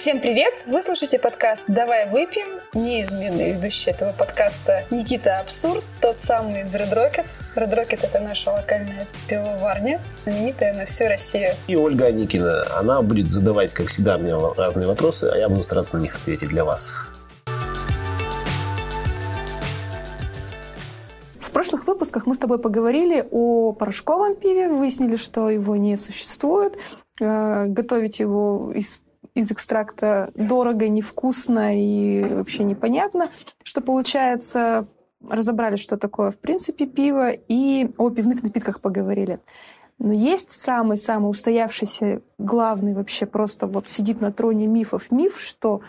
Всем привет! Вы слушаете подкаст «Давай выпьем». Неизменный ведущий этого подкаста Никита Абсурд, тот самый из Red Rocket. Red Rocket — это наша локальная пивоварня, знаменитая на всю Россию. И Ольга Аникина. Она будет задавать, как всегда, мне разные вопросы, а я буду стараться на них ответить для вас. В прошлых выпусках мы с тобой поговорили о порошковом пиве, выяснили, что его не существует. Э, готовить его из из экстракта дорого, невкусно и вообще непонятно, что получается. Разобрали, что такое в принципе пиво, и о пивных напитках поговорили. Но есть самый-самый устоявшийся, главный вообще просто вот сидит на троне мифов миф, что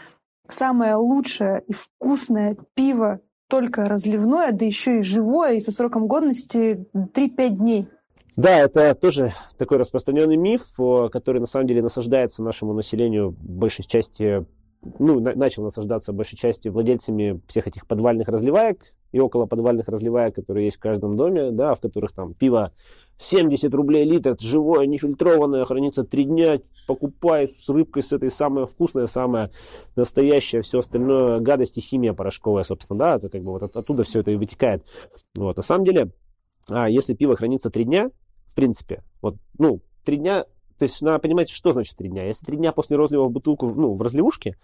самое лучшее и вкусное пиво только разливное, да еще и живое, и со сроком годности 3-5 дней. Да, это тоже такой распространенный миф, который на самом деле насаждается нашему населению большей части, ну, на, начал насаждаться большей части владельцами всех этих подвальных разливаек и около подвальных разливаек, которые есть в каждом доме, да, в которых там пиво 70 рублей литр, живое, нефильтрованное, хранится 3 дня, покупай с рыбкой с этой самое вкусное, самое настоящее, все остальное гадость и химия порошковая, собственно, да, это как бы вот оттуда все это и вытекает. Вот, на самом деле, а если пиво хранится 3 дня, в принципе. Вот, ну, три дня, то есть надо понимать, что значит три дня. Если три дня после розлива в бутылку, ну, в разливушке,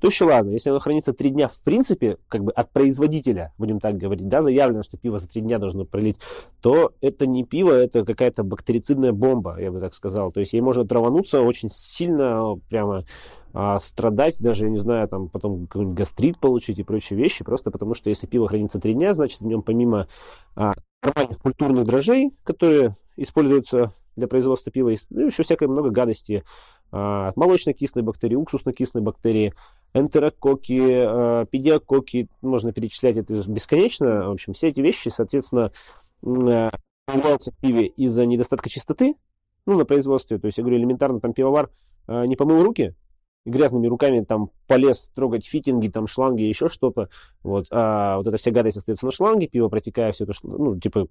то еще ладно. Если оно хранится три дня, в принципе, как бы от производителя, будем так говорить, да, заявлено, что пиво за три дня должно пролить, то это не пиво, это какая-то бактерицидная бомба, я бы так сказал. То есть ей можно травануться очень сильно, прямо а, страдать, даже, я не знаю, там потом какой-нибудь гастрит получить и прочие вещи, просто потому что если пиво хранится три дня, значит в нем помимо а, нормальных культурных дрожжей, которые используются для производства пива, ну, еще всякое много гадости. А, молочно-кислые бактерии, уксусно-кислые бактерии, энтерококи, а, педиококи, можно перечислять это бесконечно. В общем, все эти вещи, соответственно, а, появляются в пиве из-за недостатка чистоты, ну, на производстве. То есть, я говорю, элементарно там пивовар не помыл руки, грязными руками там полез трогать фитинги, там шланги, еще что-то. Вот, а вот эта вся гадость остается на шланге, пиво протекая, все это, ну, типа,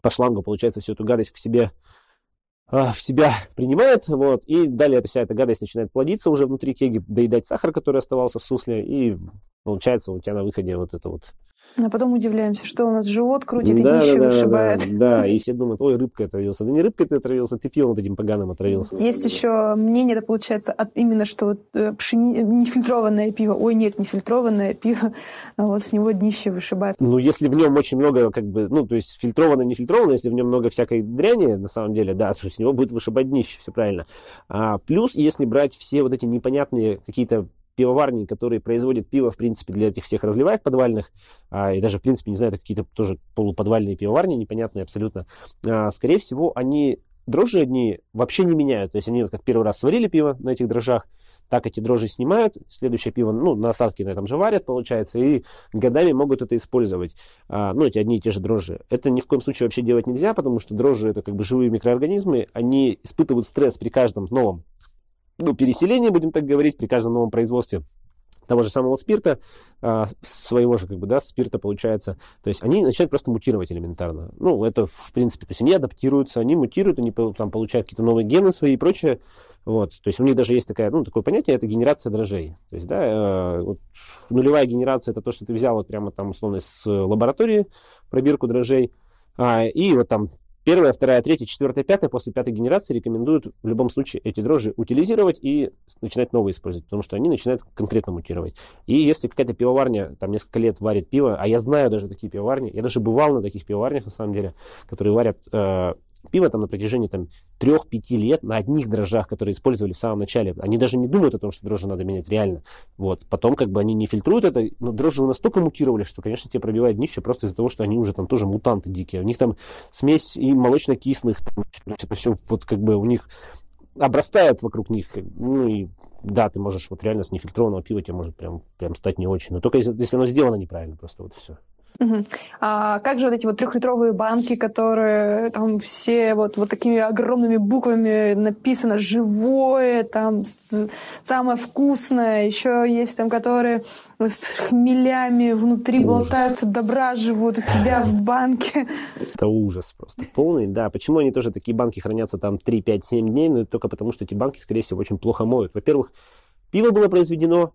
по шлангу, получается, всю эту гадость к себе а, в себя принимает, вот, и далее эта вся эта гадость начинает плодиться уже внутри кеги, доедать сахар, который оставался в сусле, и получается у тебя на выходе вот это вот а потом удивляемся, что у нас живот крутит да, и днище да, вышибает. Да, да, и все думают, ой, рыбкой отравился. Да не рыбкой ты отравился, ты пивом вот этим поганым отравился. Есть еще мнение, это получается, от, именно что вот, э, пшени... нефильтрованное пиво. Ой, нет, нефильтрованное пиво, а вот с него днище вышибает. Ну, если в нем очень много, как бы, ну, то есть фильтрованное, нефильтрованное, если в нем много всякой дряни, на самом деле, да, то с него будет вышибать днище, все правильно. А, плюс, если брать все вот эти непонятные какие-то пивоварни, которые производят пиво, в принципе, для этих всех разливаек подвальных, а, и даже, в принципе, не знаю, это какие-то тоже полуподвальные пивоварни, непонятные абсолютно, а, скорее всего, они дрожжи одни вообще не меняют. То есть они вот как первый раз сварили пиво на этих дрожжах, так эти дрожжи снимают, следующее пиво, ну, на осадке на этом же варят, получается, и годами могут это использовать. А, ну, эти одни и те же дрожжи. Это ни в коем случае вообще делать нельзя, потому что дрожжи это как бы живые микроорганизмы, они испытывают стресс при каждом новом ну, переселение, будем так говорить, при каждом новом производстве того же самого спирта, а, своего же, как бы, да, спирта получается. То есть они начинают просто мутировать элементарно. Ну, это, в принципе, то есть они адаптируются, они мутируют, они там получают какие-то новые гены свои и прочее. Вот, то есть у них даже есть такая, ну, такое понятие, это генерация дрожжей. То есть, да, э, вот, нулевая генерация, это то, что ты взял вот прямо там, условно, с лаборатории, пробирку дрожжей, а, и вот там Первая, вторая, третья, четвертая, пятая, после пятой генерации рекомендуют в любом случае эти дрожжи утилизировать и начинать новые использовать, потому что они начинают конкретно мутировать. И если какая-то пивоварня там несколько лет варит пиво, а я знаю даже такие пивоварни, я даже бывал на таких пивоварнях на самом деле, которые варят э, пиво там на протяжении там, 3-5 лет на одних дрожжах, которые использовали в самом начале. Они даже не думают о том, что дрожжи надо менять реально. Вот. Потом как бы они не фильтруют это, но дрожжи настолько мутировали, что, конечно, тебе пробивает днище просто из-за того, что они уже там тоже мутанты дикие. У них там смесь и молочно-кислых, там, это все вот как бы у них обрастает вокруг них. Ну и да, ты можешь вот реально с нефильтрованного пива тебе может прям, прям стать не очень. Но только если, если оно сделано неправильно, просто вот все. Угу. А как же вот эти вот трехлитровые банки, которые там все вот, вот такими огромными буквами написано «живое», там «самое вкусное», еще есть там, которые с хмелями внутри ужас. болтаются, добра живут у тебя в банке. Это ужас просто полный, да. Почему они тоже такие банки хранятся там 3, 5, 7 дней? Ну, только потому, что эти банки, скорее всего, очень плохо моют. Во-первых, Пиво было произведено,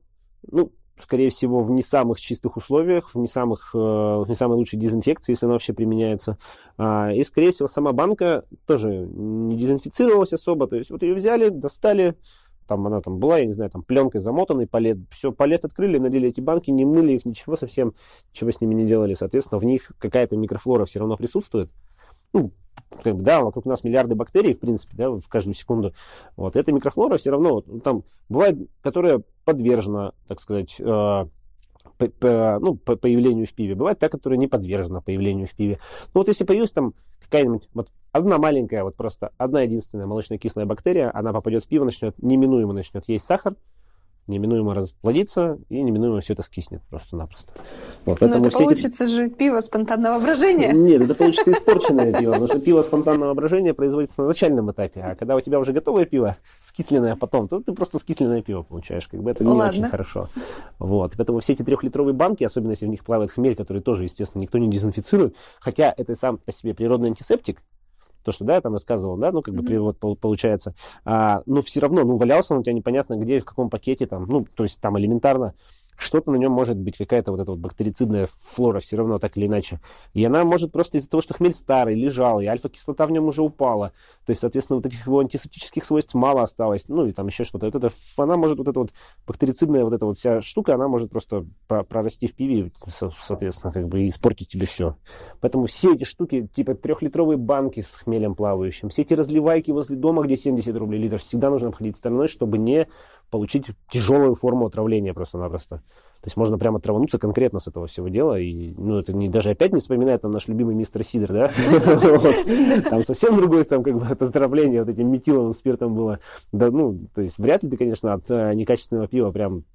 ну, скорее всего, в не самых чистых условиях, в не, самых, э, в не самой лучшей дезинфекции, если она вообще применяется. А, и, скорее всего, сама банка тоже не дезинфицировалась особо. То есть вот ее взяли, достали, там она там была, я не знаю, там пленкой замотанной, палет, все, палет открыли, налили эти банки, не мыли их, ничего совсем, чего с ними не делали. Соответственно, в них какая-то микрофлора все равно присутствует. Ну, как бы, да, вокруг нас миллиарды бактерий, в принципе, да, в каждую секунду. Вот, эта микрофлора все равно, вот, там, бывает, которая подвержена, так сказать, э, по, по, ну, по появлению в пиве. Бывает та, которая не подвержена появлению в пиве. Ну, вот если появилась там какая-нибудь, вот одна маленькая, вот просто одна единственная молочно-кислая бактерия, она попадет в пиво, начнет, неминуемо начнет есть сахар, неминуемо расплодится и неминуемо все это скиснет просто-напросто. Вот, Но это получится эти... же пиво спонтанного брожения. Нет, это получится испорченное пиво, потому что пиво спонтанного брожения производится на начальном этапе, а когда у тебя уже готовое пиво, скисленное потом, то ты просто скисленное пиво получаешь, как бы это не Ладно. очень хорошо. Вот, поэтому все эти трехлитровые банки, особенно если в них плавает хмель, который тоже, естественно, никто не дезинфицирует, хотя это сам по себе природный антисептик, то, что, да, я там рассказывал, да, ну, как mm-hmm. бы перевод получается, а, но все равно, ну, валялся он у тебя непонятно где, в каком пакете там, ну, то есть там элементарно что-то на нем может быть, какая-то вот эта вот бактерицидная флора все равно так или иначе. И она может просто из-за того, что хмель старый, лежал, и альфа-кислота в нем уже упала. То есть, соответственно, вот этих его антисептических свойств мало осталось. Ну, и там еще что-то. Вот это, она может, вот эта вот бактерицидная вот эта вот вся штука, она может просто прорасти в пиве, соответственно, как бы испортить тебе все. Поэтому все эти штуки, типа трехлитровые банки с хмелем плавающим, все эти разливайки возле дома, где 70 рублей литр, всегда нужно обходить стороной, чтобы не получить тяжелую форму отравления просто-напросто. То есть можно прямо травануться конкретно с этого всего дела. И, ну, это не, даже опять не вспоминает там наш любимый мистер Сидер, да? Там совсем другое там как бы отравление вот этим метиловым спиртом было. Да, ну, то есть вряд ли ты, конечно, от э, некачественного пива прям,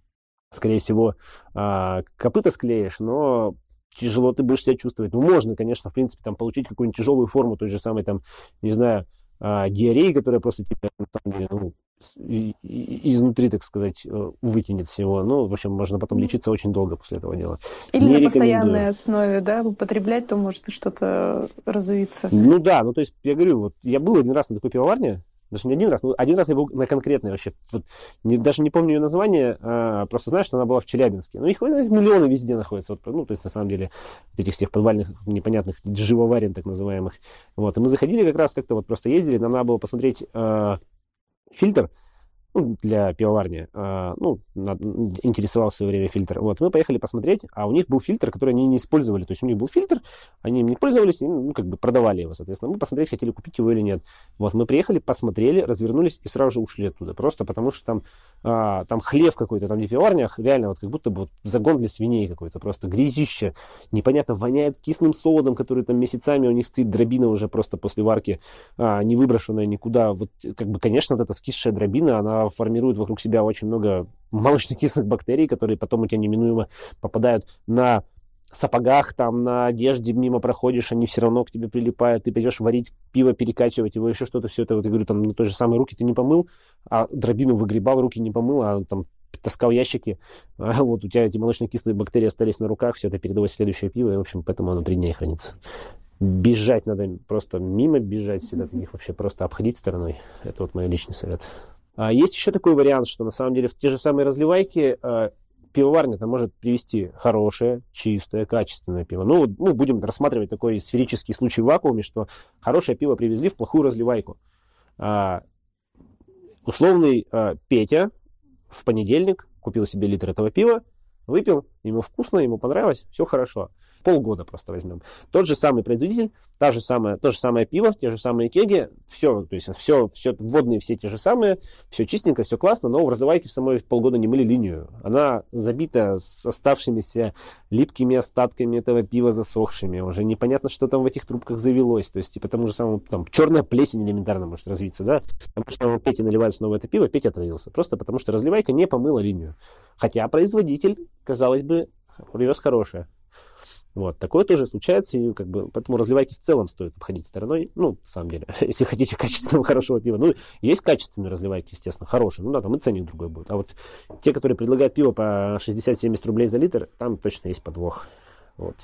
скорее всего, а, копыта склеишь, но тяжело ты будешь себя чувствовать. Ну, можно, конечно, в принципе, там получить какую-нибудь тяжелую форму той же самой, там, не знаю, а, диареи, которая просто тебя, на самом деле, ну, изнутри, так сказать, э, вытянет всего. Ну, в общем, можно потом лечиться очень долго после этого дела. Или Не на постоянной основе, да, употреблять, то может и что-то развиться. Ну да, ну то есть, я говорю, вот я был один раз на такой пивоварне, даже не один раз, но один раз я был на конкретной вообще. Вот, не, даже не помню ее название, а, просто знаю, что она была в Челябинске. Ну, их, их миллионы везде находятся. Вот, ну, то есть, на самом деле, этих всех подвальных, непонятных живоварен, так называемых. Вот, и мы заходили как раз как-то вот просто ездили, нам надо было посмотреть а, фильтр, ну, для пивоварни, э, ну, интересовался в свое время фильтр. Вот, мы поехали посмотреть, а у них был фильтр, который они не использовали. То есть у них был фильтр, они им не пользовались, ну, как бы продавали его, соответственно. Мы посмотреть, хотели купить его или нет. Вот, мы приехали, посмотрели, развернулись и сразу же ушли оттуда. Просто потому что там, а, там хлев какой-то, там не пивоварнях, реально вот как будто бы вот загон для свиней какой-то, просто грязище. Непонятно, воняет кислым солодом, который там месяцами у них стоит, дробина уже просто после варки, а, не выброшенная никуда. Вот, как бы, конечно, вот эта скисшая дробина, она формирует вокруг себя очень много молочно-кислых бактерий, которые потом у тебя неминуемо попадают на сапогах, там, на одежде мимо проходишь, они все равно к тебе прилипают, ты пойдешь варить пиво, перекачивать его, еще что-то, все это, вот я говорю, там, на той же самой руки ты не помыл, а дробину выгребал, руки не помыл, а там таскал ящики, а вот у тебя эти молочно-кислые бактерии остались на руках, все это передалось в следующее пиво, и, в общем, поэтому оно три дня и хранится. Бежать надо, просто мимо бежать всегда, их вообще просто обходить стороной. Это вот мой личный совет. А есть еще такой вариант, что на самом деле в те же самые разливайки а, пивоварня это может привести хорошее, чистое, качественное пиво. Ну, ну, будем рассматривать такой сферический случай в вакууме, что хорошее пиво привезли в плохую разливайку. А, условный а, Петя в понедельник купил себе литр этого пива, выпил, ему вкусно, ему понравилось, все хорошо полгода просто возьмем. Тот же самый производитель, та же самая, то же самое пиво, те же самые кеги, все, то есть все, все водные все те же самые, все чистенько, все классно, но в разливайке в самой полгода не мыли линию. Она забита с оставшимися липкими остатками этого пива засохшими. Уже непонятно, что там в этих трубках завелось. То есть, типа, тому же самому, там, черная плесень элементарно может развиться, да? Потому что Пете наливают снова это пиво, Петя отравился. Просто потому что разливайка не помыла линию. Хотя производитель, казалось бы, привез хорошее. Вот, такое тоже случается, и как бы, поэтому разливайки в целом стоит обходить стороной, ну, на самом деле, если хотите качественного, хорошего пива. Ну, есть качественные разливайки, естественно, хорошие, ну да, там и ценник другой будет. А вот те, которые предлагают пиво по 60-70 рублей за литр, там точно есть подвох. Вот.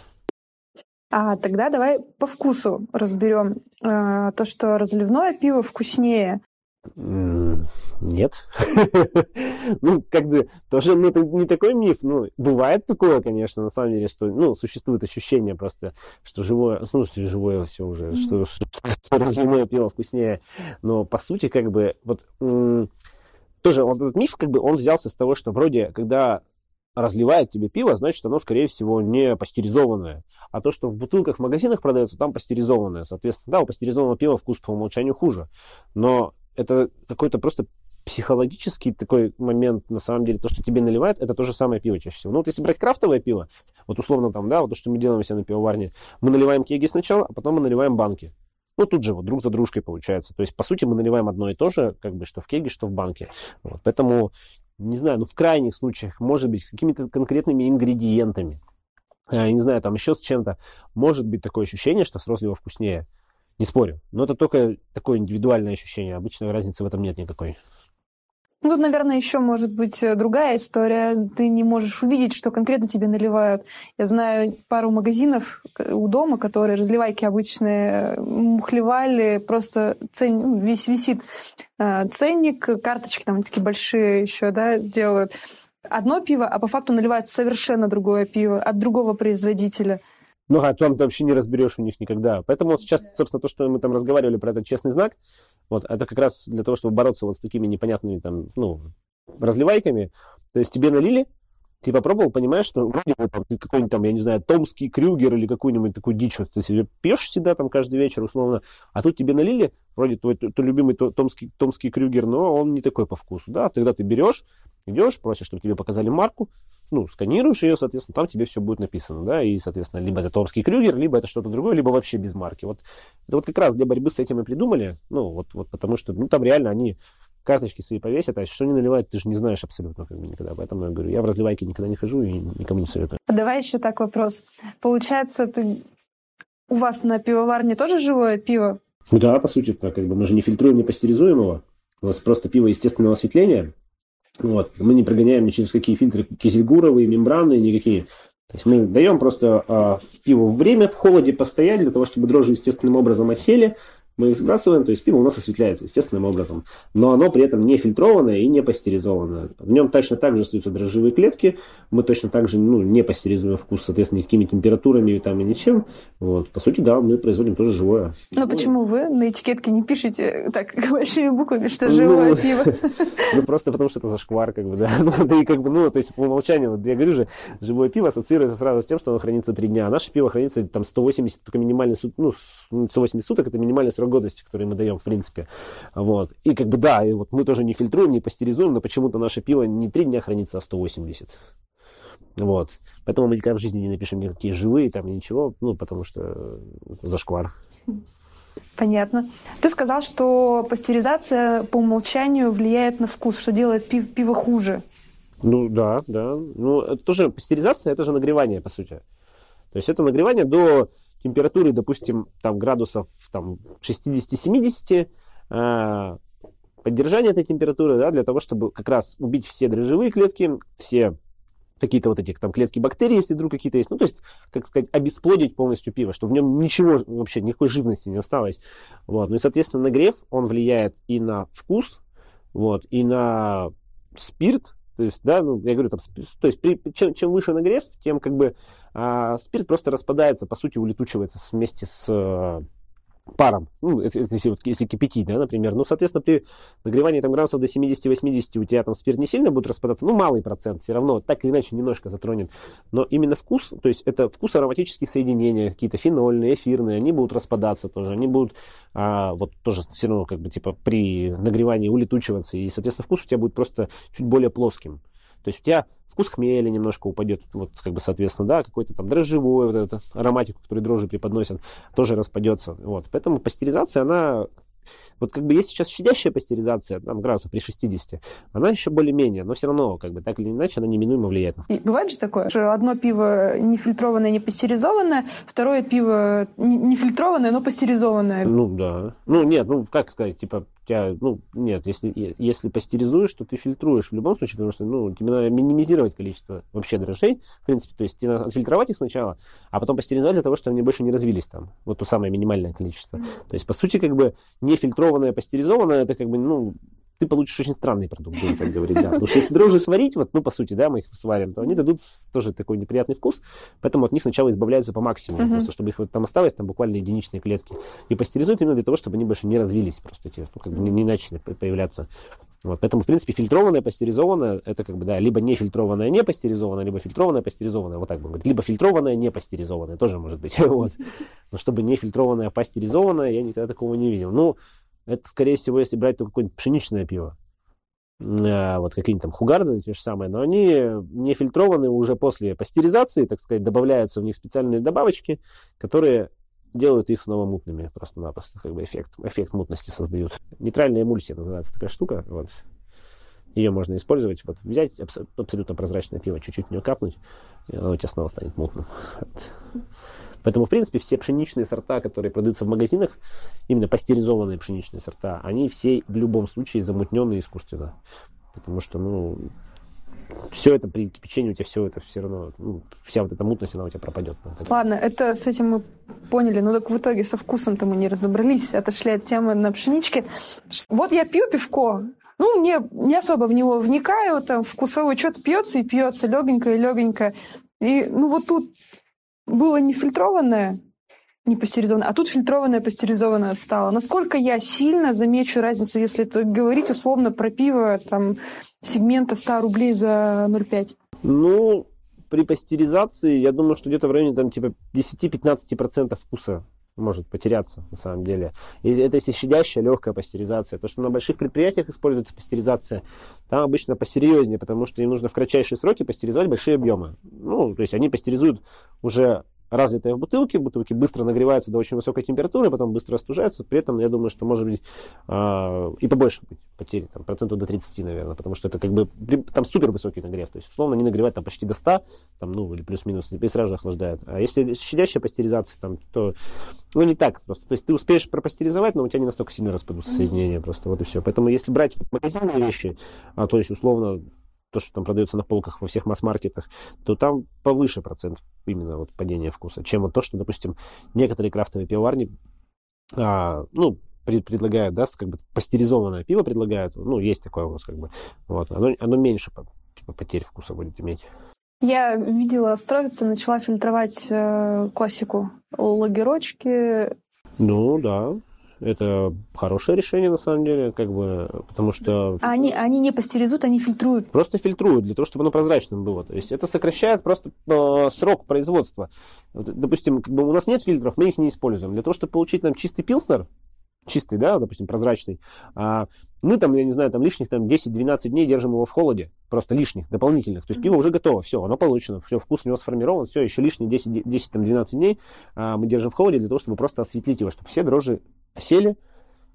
А тогда давай по вкусу разберем. А, то, что разливное пиво вкуснее, Нет. ну, как бы, тоже ну, это не такой миф. Ну, бывает такое, конечно, на самом деле, что, ну, существует ощущение просто, что живое, ну, что живое все уже, что, что разливное пиво вкуснее. Но, по сути, как бы, вот, тоже вот этот миф, как бы, он взялся с того, что вроде, когда разливает тебе пиво, значит, оно, скорее всего, не пастеризованное. А то, что в бутылках в магазинах продается, там пастеризованное. Соответственно, да, у пастеризованного пива вкус по умолчанию хуже. Но это какой-то просто психологический такой момент, на самом деле, то, что тебе наливают, это то же самое пиво чаще всего. Ну, вот если брать крафтовое пиво, вот условно там, да, вот то, что мы делаем себе на пивоварне, мы наливаем кеги сначала, а потом мы наливаем банки. Ну, тут же вот друг за дружкой получается. То есть, по сути, мы наливаем одно и то же, как бы, что в кеге, что в банке. Вот. Поэтому, не знаю, ну, в крайних случаях, может быть, какими-то конкретными ингредиентами, я не знаю, там еще с чем-то, может быть такое ощущение, что с розливо вкуснее. Не спорю. Но это только такое индивидуальное ощущение. Обычно разницы в этом нет никакой. Ну, тут, наверное, еще может быть э, другая история. Ты не можешь увидеть, что конкретно тебе наливают. Я знаю пару магазинов у дома, которые разливайки обычные мухлевали, просто цен... Ну, весь висит э, ценник, карточки там такие большие еще, да, делают. Одно пиво, а по факту наливают совершенно другое пиво от другого производителя. Ну, а там ты вообще не разберешь у них никогда. Поэтому вот сейчас, собственно, то, что мы там разговаривали про этот честный знак, вот, это как раз для того, чтобы бороться вот с такими непонятными там, ну, разливайками. То есть тебе налили, ты попробовал, понимаешь, что вроде бы там, ты какой-нибудь там, я не знаю, томский крюгер или какую-нибудь такую дичь, вот, ты себе пьешь всегда там каждый вечер условно, а тут тебе налили, вроде твой, твой любимый томский, томский крюгер, но он не такой по вкусу, да, тогда ты берешь, идешь, просишь, чтобы тебе показали марку, ну, сканируешь ее, соответственно, там тебе все будет написано, да, и, соответственно, либо это Томский Крюгер, либо это что-то другое, либо вообще без марки. Вот это вот как раз для борьбы с этим и придумали, ну, вот, вот потому что, ну, там реально они карточки свои повесят, а что они наливают, ты же не знаешь абсолютно как бы никогда. Поэтому я говорю, я в разливайке никогда не хожу и никому не советую. Давай еще так вопрос. Получается, ты... у вас на пивоварне тоже живое пиво? Да, по сути, так, как бы мы же не фильтруем, не пастеризуем его. У нас просто пиво естественного осветления, вот. Мы не прогоняем ни через какие фильтры кизельгуровые, мембраны, никакие. То есть мы даем просто э, пиву время в холоде постоять для того, чтобы дрожжи естественным образом осели, мы их сбрасываем, то есть пиво у нас осветляется естественным образом. Но оно при этом не фильтрованное и не пастеризованное. В нем точно так же остаются дрожжевые клетки, мы точно так же ну, не пастеризуем вкус, соответственно, никакими температурами там, и ничем. Вот. По сути, да, мы производим тоже живое. Но почему вы на этикетке не пишете так большими буквами, что живое ну, пиво? Ну, просто потому что это зашквар, как бы, да. Ну, да и как бы, ну, то есть по умолчанию, вот я говорю же, живое пиво ассоциируется сразу с тем, что оно хранится три дня. А наше пиво хранится там 180, только минимальный, ну, 180 суток, это минимальный срок годности, который мы даем, в принципе. Вот. И как бы, да, и вот мы тоже не фильтруем, не пастеризуем, но почему-то наше пиво не три дня хранится, а 180. Вот. Поэтому мы никогда в жизни не напишем никакие живые там ничего, ну, потому что зашквар. Понятно. Ты сказал, что пастеризация по умолчанию влияет на вкус, что делает пиво, пиво хуже. Ну да, да. Ну, это тоже пастеризация, это же нагревание, по сути. То есть это нагревание до температуры, допустим, там градусов там, 60-70, э, поддержание этой температуры, да, для того, чтобы как раз убить все дрожжевые клетки, все какие-то вот этих там клетки бактерий, если вдруг какие-то есть. Ну, то есть, как сказать, обесплодить полностью пиво, чтобы в нем ничего вообще, никакой живности не осталось. Вот. Ну и, соответственно, нагрев, он влияет и на вкус, вот, и на спирт, то есть, да, ну, я говорю, там, то есть, при, чем, чем выше нагрев, тем как бы а, спирт просто распадается, по сути, улетучивается вместе с паром, ну, если, вот, если кипятить, да, например, ну, соответственно, при нагревании там градусов до 70-80 у тебя там спирт не сильно будет распадаться, ну, малый процент все равно, так или иначе немножко затронет, но именно вкус, то есть это вкус ароматические соединения, какие-то фенольные, эфирные, они будут распадаться тоже, они будут а, вот тоже все равно как бы типа при нагревании улетучиваться, и, соответственно, вкус у тебя будет просто чуть более плоским. То есть у тебя вкус хмеля немножко упадет, вот как бы соответственно, да, какой-то там дрожжевой, вот этот ароматику, который дрожжи преподносят, тоже распадется. Вот. Поэтому пастеризация, она вот как бы есть сейчас щадящая пастеризация, там градусов при 60, она еще более-менее, но все равно, как бы так или иначе, она неминуемо влияет. И бывает же такое, что одно пиво не фильтрованное, не пастеризованное, второе пиво не фильтрованное, но пастеризованное. Ну да. Ну нет, ну как сказать, типа тебя, ну, нет, если, если пастеризуешь, то ты фильтруешь в любом случае, потому что, ну, тебе надо минимизировать количество вообще дрожжей, в принципе, то есть тебе надо отфильтровать их сначала, а потом пастеризовать для того, чтобы они больше не развились там, вот то самое минимальное количество. То есть, по сути, как бы не фильтруешь фильтрованное, пастеризованное, это как бы, ну, ты получишь очень странный продукт, будем так говорить, да. Потому что если дрожжи сварить, вот, ну, по сути, да, мы их сварим, то они дадут тоже такой неприятный вкус, поэтому от них сначала избавляются по максимуму, uh-huh. просто чтобы их вот там осталось, там буквально единичные клетки. И пастеризуют именно для того, чтобы они больше не развились, просто эти, ну, как бы не, не начали появляться. Вот, поэтому, в принципе, фильтрованное, пастеризованное, это как бы, да, либо не фильтрованное, не пастеризованное, либо фильтрованное, пастеризованное, вот так бы говорить. Либо фильтрованное, не пастеризованное, тоже может быть. вот. Но чтобы не фильтрованное, а пастеризованное, я никогда такого не видел. Ну, это, скорее всего, если брать только какое-нибудь пшеничное пиво. А, вот какие-нибудь там хугарды, те же самые, но они не фильтрованы уже после пастеризации, так сказать, добавляются в них специальные добавочки, которые делают их снова мутными просто-напросто, как бы эффект, эффект мутности создают. Нейтральная эмульсия называется такая штука, вот. Ее можно использовать, вот взять абс- абсолютно прозрачное пиво, чуть-чуть в нее капнуть, и оно у тебя снова станет мутным. Вот. Поэтому, в принципе, все пшеничные сорта, которые продаются в магазинах, именно пастеризованные пшеничные сорта, они все в любом случае замутненные искусственно. Потому что, ну, все это при кипячении у тебя все это все равно, ну, вся вот эта мутность, она у тебя пропадет. Ладно, это с этим мы поняли, но так в итоге со вкусом-то мы не разобрались, отошли от темы на пшеничке. Вот я пью пивко, ну, мне не особо в него вникаю, там вкусовой что-то пьется и пьется легенько и легенько. И, ну, вот тут было не фильтрованное, не пастеризованное, а тут фильтрованное, пастеризованное стало. Насколько я сильно замечу разницу, если это говорить условно про пиво там сегмента 100 рублей за 0,5? Ну, при пастеризации, я думаю, что где-то в районе там типа 10-15% вкуса может потеряться на самом деле. И это если щадящая легкая пастеризация. То, что на больших предприятиях используется пастеризация, там обычно посерьезнее, потому что им нужно в кратчайшие сроки пастеризовать большие объемы. Ну, то есть они пастеризуют уже разлитое в бутылке, бутылки быстро нагреваются до очень высокой температуры, потом быстро остужаются, при этом я думаю, что может быть э, и побольше быть потери, там, процентов до 30, наверное, потому что это как бы там супер высокий нагрев, то есть условно они нагревают там почти до 100, там, ну, или плюс-минус, и сразу же охлаждают. А если щадящая пастеризация, там, то, ну, не так просто. То есть ты успеешь пропастеризовать, но у тебя не настолько сильно распадутся соединения просто, вот и все. Поэтому если брать магазинные вещи, а, то есть условно то, что там продается на полках во всех масс-маркетах, то там повыше процент именно вот падения вкуса, чем вот то, что, допустим, некоторые крафтовые пивоварни, а, ну, пред, предлагают, да, как бы пастеризованное пиво предлагают, ну, есть такое у нас как бы, вот, оно, оно меньше типа, потерь вкуса будет иметь. Я видела, Стровица начала фильтровать э, классику лагерочки. Ну, да это хорошее решение, на самом деле, как бы, потому что... А они, они не пастеризуют, они фильтруют? Просто фильтруют, для того, чтобы оно прозрачным было. То есть это сокращает просто э, срок производства. Допустим, как бы у нас нет фильтров, мы их не используем. Для того, чтобы получить нам чистый пилснер, чистый, да, допустим, прозрачный, а мы там, я не знаю, там лишних там 10-12 дней держим его в холоде, просто лишних, дополнительных. То есть пиво уже готово, все, оно получено, все, вкус у него сформирован, все, еще лишние 10-12 дней а, мы держим в холоде для того, чтобы просто осветлить его, чтобы все дрожжи осели,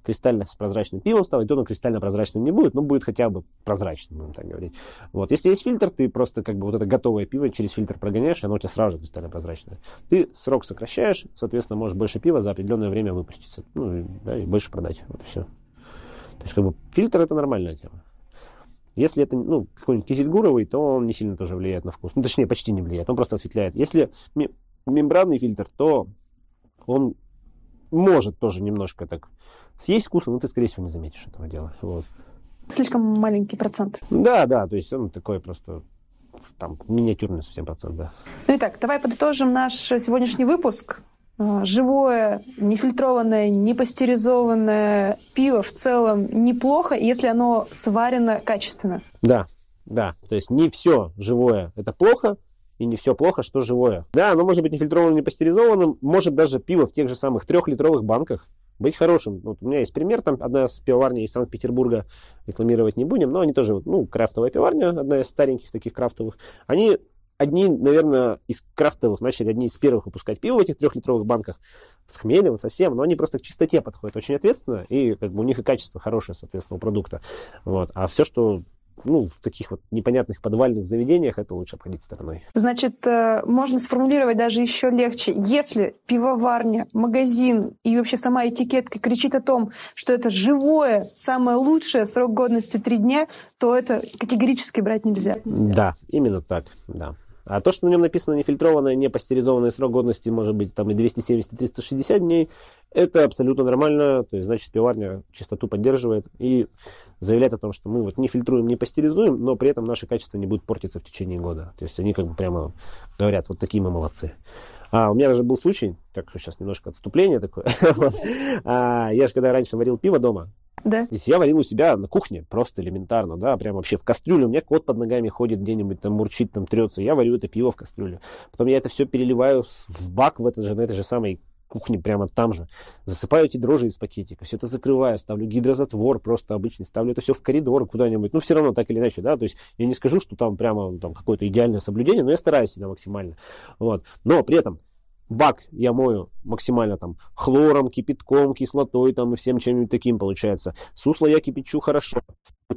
кристально прозрачным пивом стало, то оно кристально прозрачным не будет, но будет хотя бы прозрачным, будем так говорить. Вот. Если есть фильтр, ты просто как бы вот это готовое пиво через фильтр прогоняешь, и оно у тебя сразу же кристально прозрачное. Ты срок сокращаешь, соответственно, можешь больше пива за определенное время выпустить, ну, и, да, и больше продать. Вот и все. То есть, как бы, фильтр это нормальная тема. Если это, ну, какой-нибудь кизельгуровый, то он не сильно тоже влияет на вкус. Ну, точнее, почти не влияет, он просто осветляет. Если мембранный фильтр, то он может тоже немножко так съесть вкусно, но ты, скорее всего, не заметишь этого дела. Вот. Слишком маленький процент. Да, да, то есть он такой просто там миниатюрный совсем процент, да. Ну итак, давай подытожим наш сегодняшний выпуск. А, живое, нефильтрованное, не пастеризованное пиво в целом неплохо, если оно сварено качественно. Да, да. То есть не все живое это плохо, и не все плохо, что живое. Да, оно может быть не фильтрованным, не пастеризованным, может даже пиво в тех же самых трехлитровых банках быть хорошим. Вот у меня есть пример, там одна из пивоварней из Санкт-Петербурга, рекламировать не будем, но они тоже, ну, крафтовая пивоварня, одна из стареньких таких крафтовых. Они одни, наверное, из крафтовых начали одни из первых выпускать пиво в этих трехлитровых банках с хмелем, совсем, но они просто к чистоте подходят очень ответственно, и как бы у них и качество хорошее, соответственно, у продукта. Вот. А все, что ну, в таких вот непонятных подвальных заведениях это лучше обходить стороной. Значит, э, можно сформулировать даже еще легче. Если пивоварня, магазин и вообще сама этикетка кричит о том, что это живое, самое лучшее, срок годности три дня, то это категорически брать нельзя. Да, именно так, да. А то, что на нем написано нефильтрованное, не пастеризованное срок годности, может быть, там и 270, и 360 дней, это абсолютно нормально, то есть, значит, пиварня чистоту поддерживает и заявляет о том, что мы вот не фильтруем, не пастеризуем, но при этом наше качество не будет портиться в течение года. То есть они как бы прямо говорят, вот такие мы молодцы. А, у меня даже был случай, так сейчас немножко отступление такое. а, я же когда раньше варил пиво дома, да. То есть я варил у себя на кухне, просто элементарно, да, прям вообще в кастрюле. У меня кот под ногами ходит где-нибудь, там мурчит, там трется. Я варю это пиво в кастрюле. Потом я это все переливаю в бак в этот же, на этой же самой кухне прямо там же. Засыпаю эти дрожжи из пакетика, все это закрываю, ставлю гидрозатвор просто обычный, ставлю это все в коридор куда-нибудь. Ну, все равно так или иначе, да, то есть я не скажу, что там прямо там какое-то идеальное соблюдение, но я стараюсь всегда максимально. Вот. Но при этом бак я мою максимально там хлором, кипятком, кислотой там и всем чем-нибудь таким получается. Сусло я кипячу хорошо.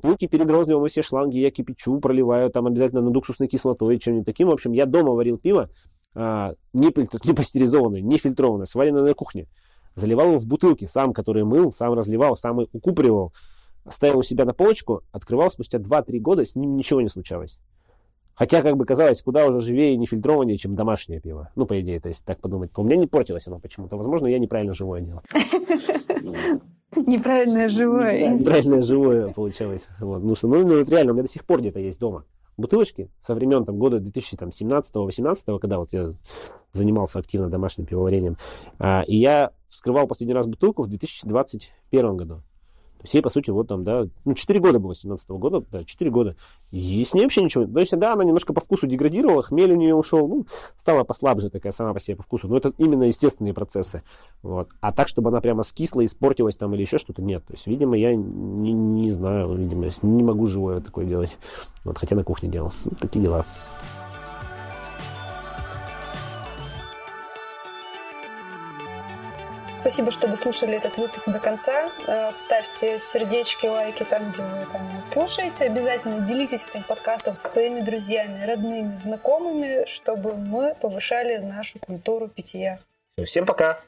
Пулки перед розливом и все шланги я кипячу, проливаю там обязательно над уксусной кислотой, чем-нибудь таким. В общем, я дома варил пиво, а, не, не пастеризованное, не фильтрованное, сваренное на кухне. Заливал его в бутылки, сам, который мыл, сам разливал, сам укупривал. Ставил у себя на полочку, открывал спустя 2-3 года, с ним ничего не случалось. Хотя, как бы казалось, куда уже живее и нефильтрованнее, чем домашнее пиво. Ну, по идее, то есть так подумать. У меня не портилось оно почему-то. Возможно, я неправильно живое делал. Неправильное живое. Неправильное живое получалось. Вот. Ну, что, ну, ну, реально, у меня до сих пор где-то есть дома бутылочки со времен там, года 2017-2018, когда вот я занимался активно домашним пивоварением. А, и я вскрывал последний раз бутылку в 2021 году. Ей, по сути, вот там, да, ну, 4 года было, 17 -го года, да, 4 года. И с ней вообще ничего. То есть, да, она немножко по вкусу деградировала, хмель у нее ушел, ну, стала послабже такая сама по себе по вкусу. Но это именно естественные процессы. Вот. А так, чтобы она прямо скисла, испортилась там или еще что-то, нет. То есть, видимо, я не, не знаю, видимо, не могу живое такое делать. Вот, хотя на кухне делал. Вот такие дела. Спасибо, что дослушали этот выпуск до конца. Э, ставьте сердечки, лайки там, где вы там слушаете. Обязательно делитесь этим подкастом со своими друзьями, родными, знакомыми, чтобы мы повышали нашу культуру питья. Всем пока!